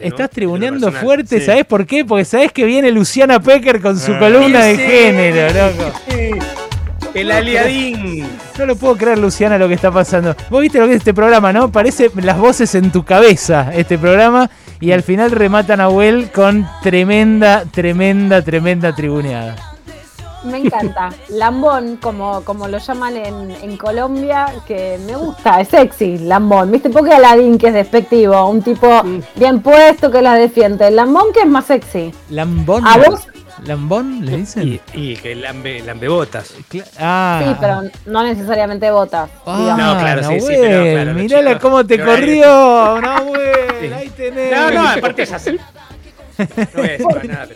estás tribuneando fuerte, ¿sabes por qué? Porque sabes que viene Luciana Pecker con su ah. columna de género, loco. El aliadín. No lo puedo creer, Luciana, lo que está pasando. Vos viste lo que es este programa, ¿no? Parece las voces en tu cabeza, este programa. Y al final rematan a Well con tremenda, tremenda, tremenda tribuneada. Me encanta. Lambón, como, como lo llaman en, Colombia, que me gusta, es sexy, lambón. ¿Viste? Porque Aladín, que es despectivo, un tipo bien puesto que la defiende. Lambón, que es más sexy. ¿Lambón? ¿A vos? ¿Lambón le dicen? Y, que lambe, lambe botas. Ah. Sí, pero no necesariamente botas. Ah, no, claro, sí, sí, pero Mirala cómo te corrió, no, güey. Ahí tenés. No, no, aparte es así. No es para nada.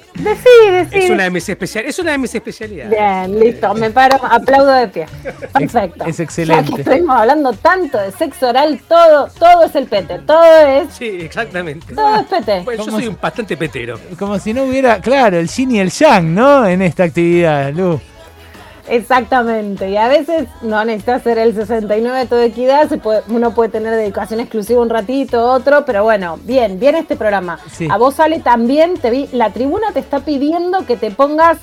Es una de mis especialidades. Es una de mis especialidades. Bien, listo. Me paro, aplaudo de pie. Perfecto. Es, excelente. Ya que estuvimos hablando tanto de sexo oral, todo, todo es el pete. Todo es. Sí, exactamente. Todo es pete. Bueno, yo soy un bastante petero. Como si no hubiera, claro, el yin y el yang, ¿no? En esta actividad, Lu. Exactamente, y a veces no necesitas hacer el 69 de toda equidad, uno puede tener dedicación exclusiva un ratito, otro, pero bueno, bien, bien este programa. A vos sale también, te vi, la tribuna te está pidiendo que te pongas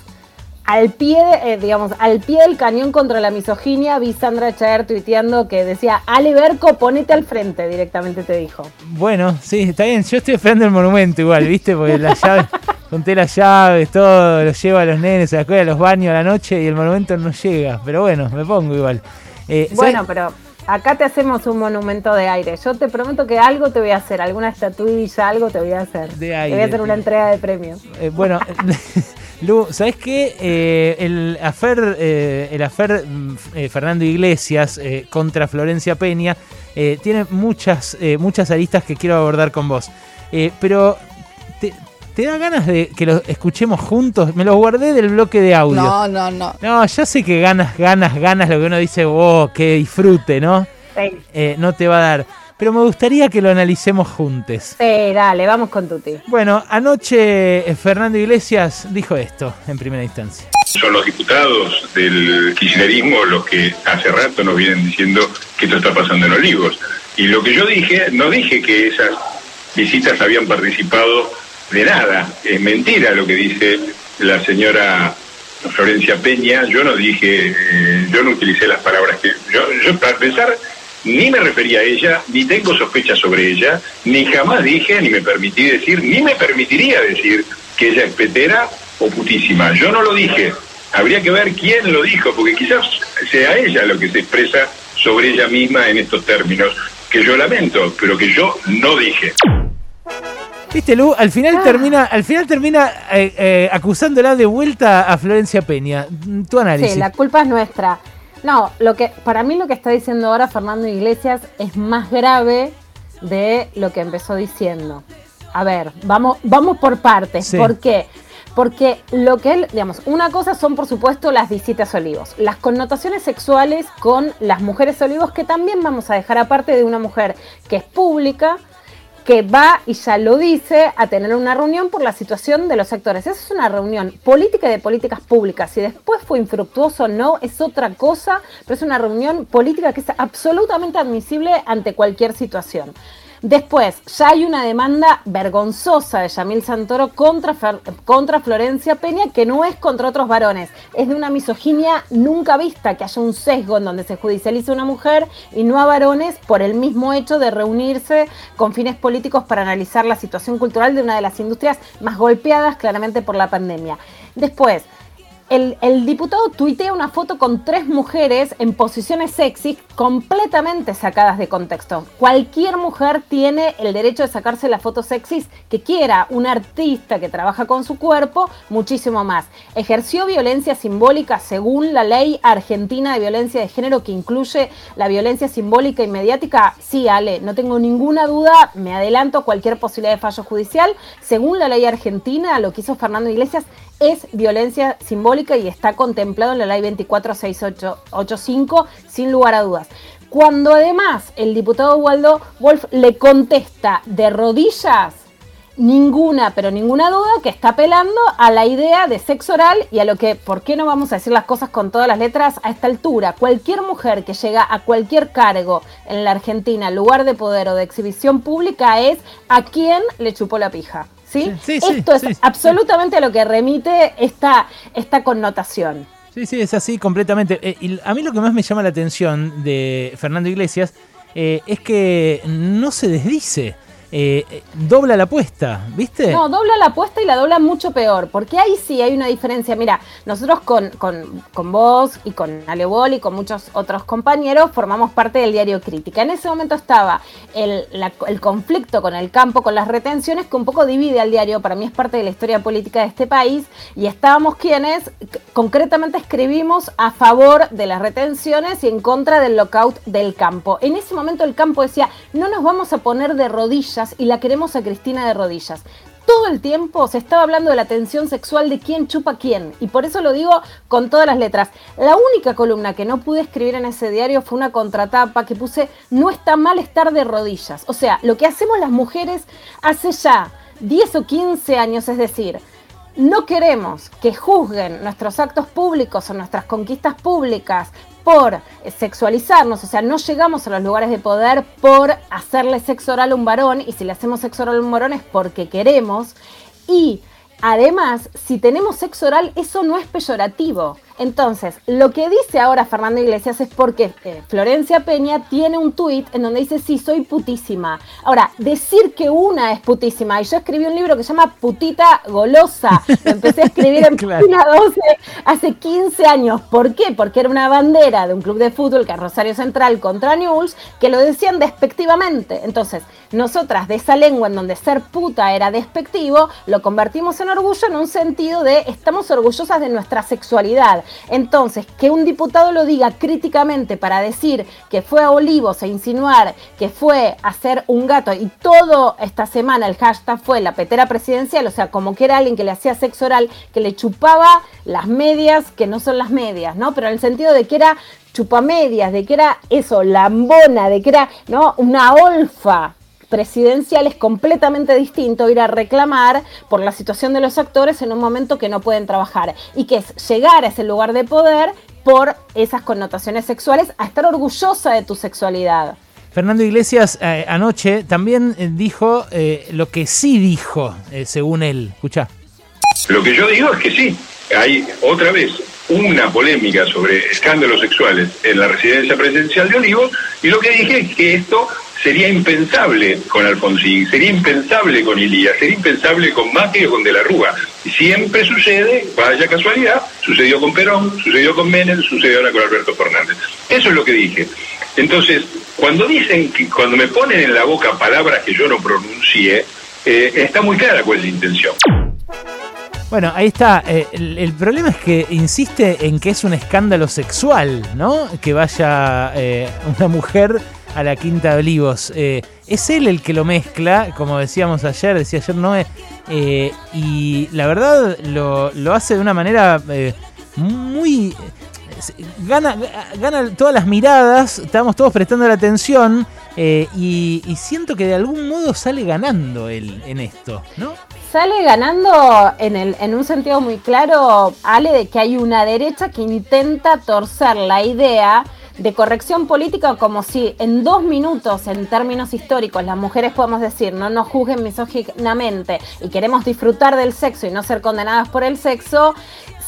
al pie, eh, digamos, al pie del cañón contra la misoginia, vi Sandra Chaer tuiteando que decía, Ale Berco, ponete al frente, directamente te dijo. Bueno, sí, está bien, yo estoy esperando el monumento igual, ¿viste? Porque la llave... conté las llaves, todo, los llevo a los nenes a la escuela, a los baños a la noche y el monumento no llega. Pero bueno, me pongo igual. Eh, bueno, pero acá te hacemos un monumento de aire. Yo te prometo que algo te voy a hacer, alguna estatuilla, algo te voy a hacer. De aire. Te voy a hacer una entrega de premios. Eh, bueno, Lu, ¿sabes qué? Eh, el afer, el afer mm, Fernando Iglesias contra Florencia Peña tiene muchas, muchas aristas que quiero abordar con vos. pero ¿Te da ganas de que lo escuchemos juntos? Me los guardé del bloque de audio. No, no, no. No, ya sé que ganas, ganas, ganas lo que uno dice, oh, que disfrute, ¿no? Sí. Eh, no te va a dar. Pero me gustaría que lo analicemos juntos. Sí, dale, vamos con Tuti. Bueno, anoche eh, Fernando Iglesias dijo esto en primera instancia. Son los diputados del kirchnerismo los que hace rato nos vienen diciendo que esto está pasando en Olivos. Y lo que yo dije, no dije que esas visitas habían participado de nada. Es mentira lo que dice la señora Florencia Peña. Yo no dije, eh, yo no utilicé las palabras que. Yo, para pensar, ni me refería a ella, ni tengo sospechas sobre ella, ni jamás dije, ni me permití decir, ni me permitiría decir que ella es petera o putísima. Yo no lo dije. Habría que ver quién lo dijo, porque quizás sea ella lo que se expresa sobre ella misma en estos términos, que yo lamento, pero que yo no dije. Viste, Lu, al final ah. termina, al final termina eh, eh, acusándola de vuelta a Florencia Peña. Tu análisis. Sí, la culpa es nuestra. No, lo que, para mí lo que está diciendo ahora Fernando Iglesias es más grave de lo que empezó diciendo. A ver, vamos, vamos por partes. ¿Por qué? Porque lo que él, digamos, una cosa son por supuesto las visitas olivos, las connotaciones sexuales con las mujeres olivos que también vamos a dejar aparte de una mujer que es pública, que va, y ya lo dice, a tener una reunión por la situación de los sectores. Esa es una reunión política y de políticas públicas. Si después fue infructuoso o no, es otra cosa, pero es una reunión política que es absolutamente admisible ante cualquier situación. Después, ya hay una demanda vergonzosa de Yamil Santoro contra, contra Florencia Peña, que no es contra otros varones, es de una misoginia nunca vista, que haya un sesgo en donde se judicializa una mujer y no a varones por el mismo hecho de reunirse con fines políticos para analizar la situación cultural de una de las industrias más golpeadas claramente por la pandemia. Después, el, diputado tuitea una foto con tres mujeres en posiciones sexy completamente sacadas de contexto. Cualquier mujer tiene el derecho de sacarse las fotos sexys que quiera. Un artista que trabaja con su cuerpo, muchísimo más. Ejerció violencia simbólica según la ley argentina de violencia de género que incluye la violencia simbólica y mediática. Sí, Ale, no tengo ninguna duda, me adelanto cualquier posibilidad de fallo judicial. Según la ley argentina, lo que hizo Fernando Iglesias es violencia simbólica y está contemplado en la ley 24685 sin lugar a dudas. Cuando además el diputado Waldo Wolf le contesta de rodillas, ninguna, pero ninguna duda que está apelando a la idea de sexo oral y a lo que, ¿por qué no vamos a decir las cosas con todas las letras a esta altura? Cualquier mujer que llega a cualquier cargo en la Argentina, lugar de poder o de exhibición pública, es a quién le chupó la pija. ¿Sí? Esto es absolutamente a lo que remite esta, esta connotación. Sí, sí, es así completamente. Eh, y a mí lo que más me llama la atención de Fernando Iglesias eh, es que no se desdice. Eh, dobla la apuesta, ¿viste? No, dobla la apuesta y la dobla mucho peor, porque ahí sí hay una diferencia. Mira, nosotros con, con, vos y con Alebol y con muchos otros compañeros formamos parte del diario Crítica. En ese momento estaba el conflicto con el campo, con las retenciones, que un poco divide al diario, para mí es parte de la historia política de este país, y estábamos quienes concretamente escribimos a favor de las retenciones y en contra del lockout del campo. En ese momento el campo decía, no nos vamos a poner de rodillas y la queremos a Cristina de rodillas. Todo el tiempo se estaba hablando de la tensión sexual de quién chupa quién. Y por eso lo digo con todas las letras. La única columna que no pude escribir en ese diario fue una contratapa que puse no está mal estar de rodillas. O sea, lo que hacemos las mujeres hace ya 10 o 15 años, es decir, no queremos que juzguen nuestros actos públicos o nuestras conquistas públicas por sexualizarnos, o sea, no llegamos a los lugares de poder por hacerle sexo oral a un varón, y si le hacemos sexo oral a un varón es porque queremos, y además, si tenemos sexo oral, eso no es peyorativo. Entonces, lo que dice ahora Fernando Iglesias es porque eh, Florencia Peña tiene un tuit en donde dice, sí, soy putísima. Ahora, decir que una es putísima, y yo escribí un libro que se llama Putita Golosa, lo empecé a escribir en página 12 hace 15 años. ¿Por qué? Porque era una bandera de un club de fútbol que es Rosario Central contra News, que lo decían despectivamente. Entonces, nosotras de esa lengua en donde ser puta era despectivo, lo convertimos en orgullo en un sentido de estamos orgullosas de nuestra sexualidad. Entonces, que un diputado lo diga críticamente para decir que fue a Olivos a insinuar que fue a hacer un gato y todo esta semana el hashtag fue la petera presidencial, o sea, como que era alguien que le hacía sexo oral, que le chupaba las medias que no son las medias, ¿no? Pero en el sentido de que era chupamedias, de que era eso, lambona, de que era, ¿no? Una olfa presidencial es completamente distinto ir a reclamar por la situación de los actores en un momento que no pueden trabajar y que es llegar a ese lugar de poder por esas connotaciones sexuales a estar orgullosa de tu sexualidad. Fernando Iglesias eh, anoche también eh, dijo eh, lo que sí dijo, según él. Escucha. Lo que yo digo es que sí, hay otra vez una polémica sobre escándalos sexuales en la residencia presidencial de Olivos y lo que dije es que esto sería impensable con Alfonsín, sería impensable con Ilías, sería impensable con Macri o con De la Rúa. Siempre sucede, vaya casualidad, sucedió con Perón, sucedió con Menem, sucedió ahora con Alberto Fernández. Eso es lo que dije. Entonces, cuando dicen que, cuando me ponen en la boca palabras que yo no pronuncié, eh, está muy clara cuál es la intención. Bueno, ahí está. Eh, el, problema es que insiste en que es un escándalo sexual, ¿no? Que vaya eh, una mujer a la Quinta de Olivos. Eh, es él el que lo mezcla, como decíamos ayer, decía ayer Noé, eh, y la verdad lo, hace de una manera eh, muy... Gana, gana todas las miradas, estamos todos prestando la atención y, siento que de algún modo sale ganando él en esto, ¿no? Sale ganando en, el, en un sentido muy claro, Ale, de que hay una derecha que intenta torcer la idea de corrección política como si en dos minutos, en términos históricos, las mujeres podemos decir no nos juzguen misóginamente y queremos disfrutar del sexo y no ser condenadas por el sexo,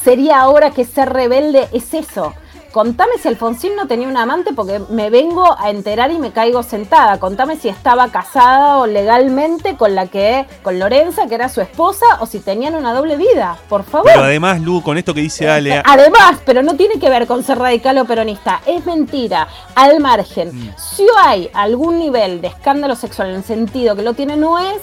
sería ahora que ser rebelde es eso contame si Alfonsín no tenía un amante porque me vengo a enterar y me caigo sentada. Contame si estaba casada o legalmente con la que, con Lorenza, que era su esposa, o si tenían una doble vida, por favor. Pero además, Lu, con esto que dice Ale. Además, pero no tiene que ver con ser radical o peronista. Es mentira. Al margen, mm. si hay algún nivel de escándalo sexual en el sentido que lo tiene, no es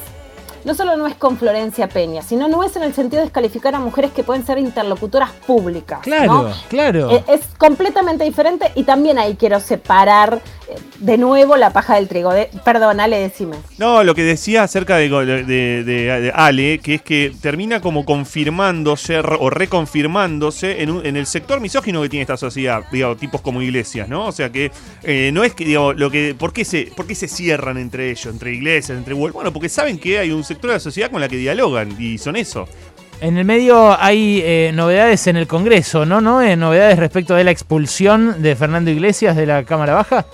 no solo no es con Florencia Peña, sino no es en el sentido de descalificar a mujeres que pueden ser interlocutoras públicas. Claro, claro. Es, es, completamente diferente y también ahí quiero separar de nuevo la paja del trigo. perdón, Ale, decime. No, lo que decía acerca de, de, Ale, que es que termina como confirmándose o reconfirmándose en, en, el sector misógino que tiene esta sociedad, digo, tipos como iglesias, ¿no? O sea que eh, no es que, digo, lo que, ¿por qué, se, ¿por qué se cierran entre ellos, entre iglesias, entre... Bueno, porque saben que hay un sector de la sociedad con la que dialogan y son eso. En el medio hay eh, novedades en el Congreso, ¿no? ¿No? Eh, novedades respecto de la expulsión de Fernando Iglesias de la Cámara Baja.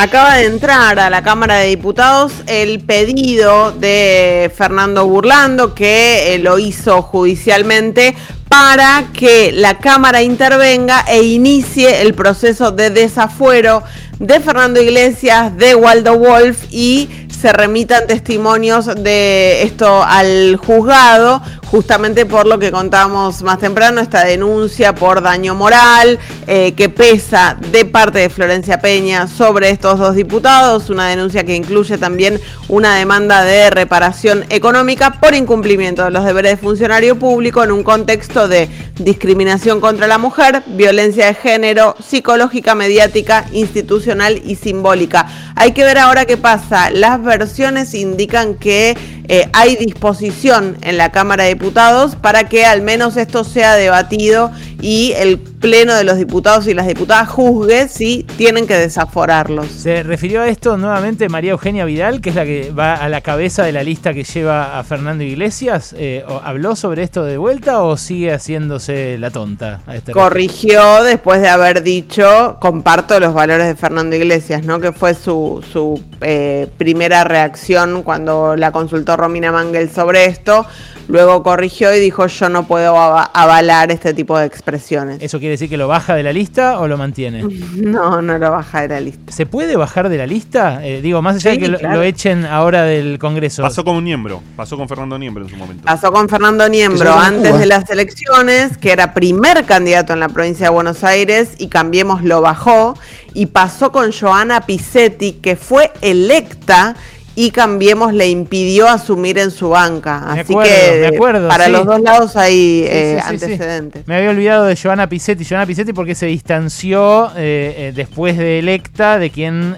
Acaba de entrar a la Cámara de Diputados el pedido de Fernando Burlando, que eh, lo hizo judicialmente, para que la Cámara intervenga e inicie el proceso de desafuero de Fernando Iglesias, de Waldo Wolf y se remitan testimonios de esto al juzgado, justamente por lo que contábamos más temprano, esta denuncia por daño moral eh, que pesa de parte de Florencia Peña sobre estos dos diputados, una denuncia que incluye también una demanda de reparación económica por incumplimiento de los deberes de funcionario público en un contexto de discriminación contra la mujer, violencia de género, psicológica, mediática, institucional y simbólica. Hay que ver ahora qué pasa. Las versiones indican que eh, hay disposición en la Cámara de Diputados para que al menos esto sea debatido y el Pleno de los Diputados y las Diputadas juzgue si tienen que desaforarlos. Se refirió a esto nuevamente María Eugenia Vidal, que es la que va a la cabeza de la lista que lleva a Fernando Iglesias. Eh, ¿Habló sobre esto de vuelta o sigue haciéndose la tonta? este Corrigió después de haber dicho, comparto los valores de Fernando Iglesias, ¿no? que fue su, su eh, primera reacción cuando la consultó Romina Mangel sobre esto. Luego corrigió y dijo yo no puedo avalar este tipo de expresiones. ¿Eso quiere decir que lo baja de la lista o lo mantiene? No, no lo baja de la lista. ¿Se puede bajar de la lista? Eh, digo, más allá de que lo, echen ahora del Congreso. Pasó con un Niembro, pasó con Fernando Niembro en su momento. Pasó con Fernando Niembro antes de las elecciones, que era primer candidato en la provincia de Buenos Aires y Cambiemos lo bajó. Y pasó con Joana Pisetti, que fue electa y Cambiemos le impidió asumir en su banca. Así que para los dos lados hay eh, antecedentes. Me había olvidado de Joana Pisetti. Joana Pisetti porque se distanció eh, eh, después de electa de quien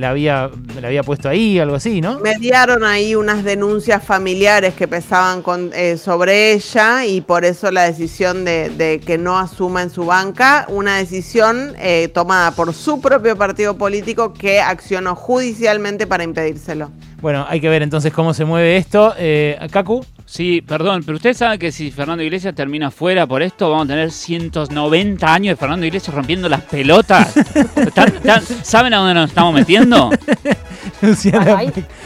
la, había, la había puesto ahí, algo así, ¿no? Mediaron ahí unas denuncias familiares que pesaban con, sobre ella y por eso la decisión de, de, que no asuma en su banca, una decisión tomada por su propio partido político que accionó judicialmente para impedírselo. Bueno, hay que ver entonces cómo se mueve esto. Eh, Kaku. Sí, perdón, pero usted sabe que si Fernando Iglesias termina fuera por esto, vamos a tener 190 años de Fernando Iglesias rompiendo las pelotas. saben a dónde nos estamos metiendo?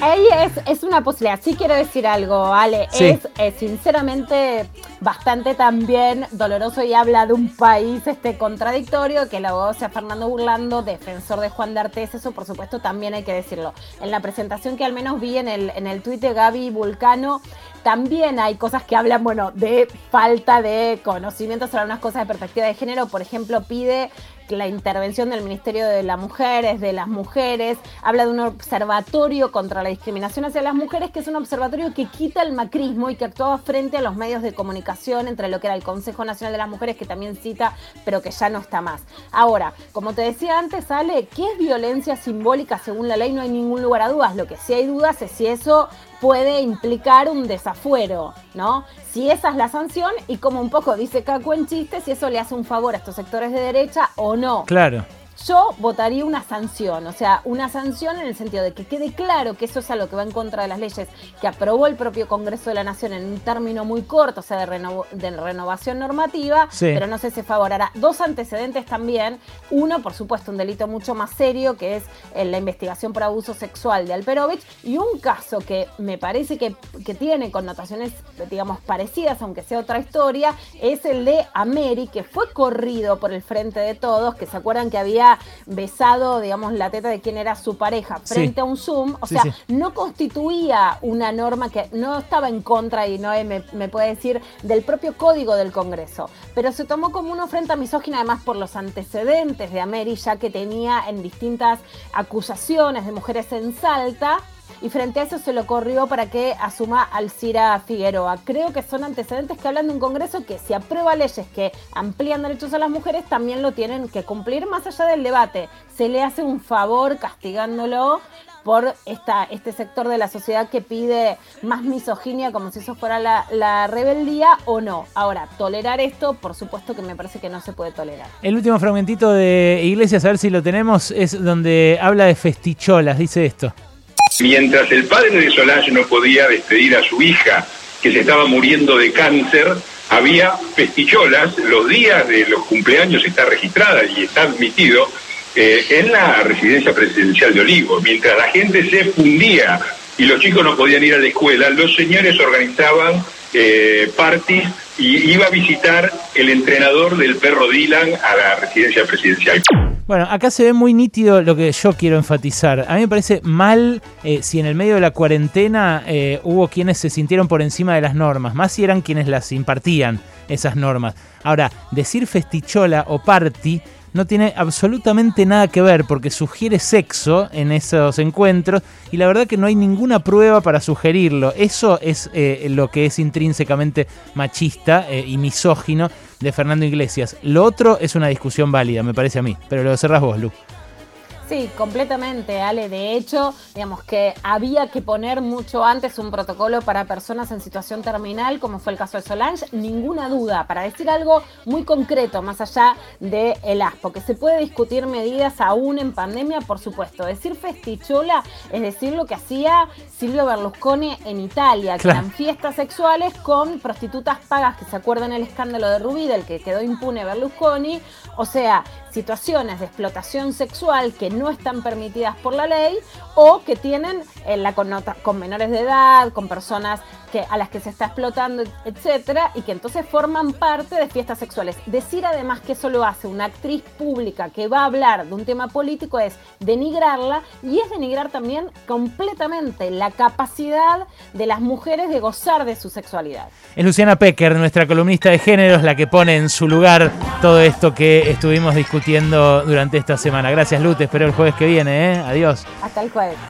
ahí, es, una posibilidad. Sí quiero decir algo, Ale. Es, sinceramente bastante también doloroso y habla de un país este contradictorio que la sea Fernando Burlando, defensor de Juan de Artes. Eso, por supuesto, también hay que decirlo. En la presentación que al menos vi en el, en el tuit de Gaby Vulcano, también hay cosas que hablan, bueno, de falta de conocimiento sobre unas cosas de perspectiva de género. Por ejemplo, pide la intervención del Ministerio de las Mujeres, de las mujeres, habla de un observatorio contra la discriminación hacia las mujeres, que es un observatorio que quita el macrismo y que actuaba frente a los medios de comunicación, entre lo que era el Consejo Nacional de las Mujeres, que también cita, pero que ya no está más. Ahora, como te decía antes, Ale, ¿qué es violencia simbólica según la ley? No hay ningún lugar a dudas. Lo que sí hay dudas es si eso puede implicar un desafuero, ¿no? Si esa es la sanción y como un poco dice Caco en chiste, si eso le hace un favor a estos sectores de derecha o no. Claro yo votaría una sanción, o sea, una sanción en el sentido de que quede claro que eso es algo que va en contra de las leyes que aprobó el propio Congreso de la Nación en un término muy corto, o sea, de, renovación normativa, pero no sé si favorará. Dos antecedentes también, uno, por supuesto, un delito mucho más serio, que es la investigación por abuso sexual de Alperovich, y un caso que me parece que, que tiene connotaciones, digamos, parecidas, aunque sea otra historia, es el de Ameri, que fue corrido por el Frente de Todos, que se acuerdan que había besado, digamos, la teta de quien era su pareja frente a un Zoom, o sea, no constituía una norma que no estaba en contra, y no me, me, puede decir, del propio código del Congreso, pero se tomó como una ofrenda misógina además por los antecedentes de Ameri, ya que tenía en distintas acusaciones de mujeres en Salta, y frente a eso se lo corrió para que asuma Alcira Figueroa. Creo que son antecedentes que hablan de un Congreso que si aprueba leyes que amplían derechos a las mujeres, también lo tienen que cumplir más allá del debate. Se le hace un favor castigándolo por esta, este sector de la sociedad que pide más misoginia como si eso fuera la, la, rebeldía o no. Ahora, tolerar esto, por supuesto que me parece que no se puede tolerar. El último fragmentito de Iglesias, a ver si lo tenemos, es donde habla de festicholas, dice esto. Mientras el padre de Solange no podía despedir a su hija, que se estaba muriendo de cáncer, había festicholas, los días de los cumpleaños está registrada y está admitido eh, en la residencia presidencial de Olivo. Mientras la gente se fundía y los chicos no podían ir a la escuela, los señores organizaban eh, parties y iba a visitar el entrenador del perro Dylan a la residencia presidencial. Bueno, acá se ve muy nítido lo que yo quiero enfatizar. A mí me parece mal eh, si en el medio de la cuarentena eh, hubo quienes se sintieron por encima de las normas, más si eran quienes las impartían esas normas. Ahora, decir festichola o party no tiene absolutamente nada que ver porque sugiere sexo en esos encuentros y la verdad que no hay ninguna prueba para sugerirlo. Eso es eh, lo que es intrínsecamente machista eh, y misógino de Fernando Iglesias. Lo otro es una discusión válida, me parece a mí, pero lo cerrás vos, Lu. Sí, completamente, Ale. De hecho, digamos que había que poner mucho antes un protocolo para personas en situación terminal, como fue el caso de Solange, ninguna duda, para decir algo muy concreto, más allá del el ASPO, que se puede discutir medidas aún en pandemia, por supuesto. Decir festichola es decir lo que hacía Silvio Berlusconi en Italia, que eran fiestas sexuales con prostitutas pagas, que se acuerdan el escándalo de Rubí, del que quedó impune Berlusconi, o sea, situaciones de explotación sexual que no están permitidas por la ley o que tienen eh, la connota con menores de edad, con personas que, a las que se está explotando, etcétera, y que entonces forman parte de fiestas sexuales. Decir además que eso lo hace una actriz pública que va a hablar de un tema político es denigrarla y es denigrar también completamente la capacidad de las mujeres de gozar de su sexualidad. Es Luciana Pecker, nuestra columnista de géneros, la que pone en su lugar todo esto que estuvimos discutiendo durante esta semana. Gracias, Lute. espero el jueves que viene. ¿eh? Adiós. Hasta el jueves.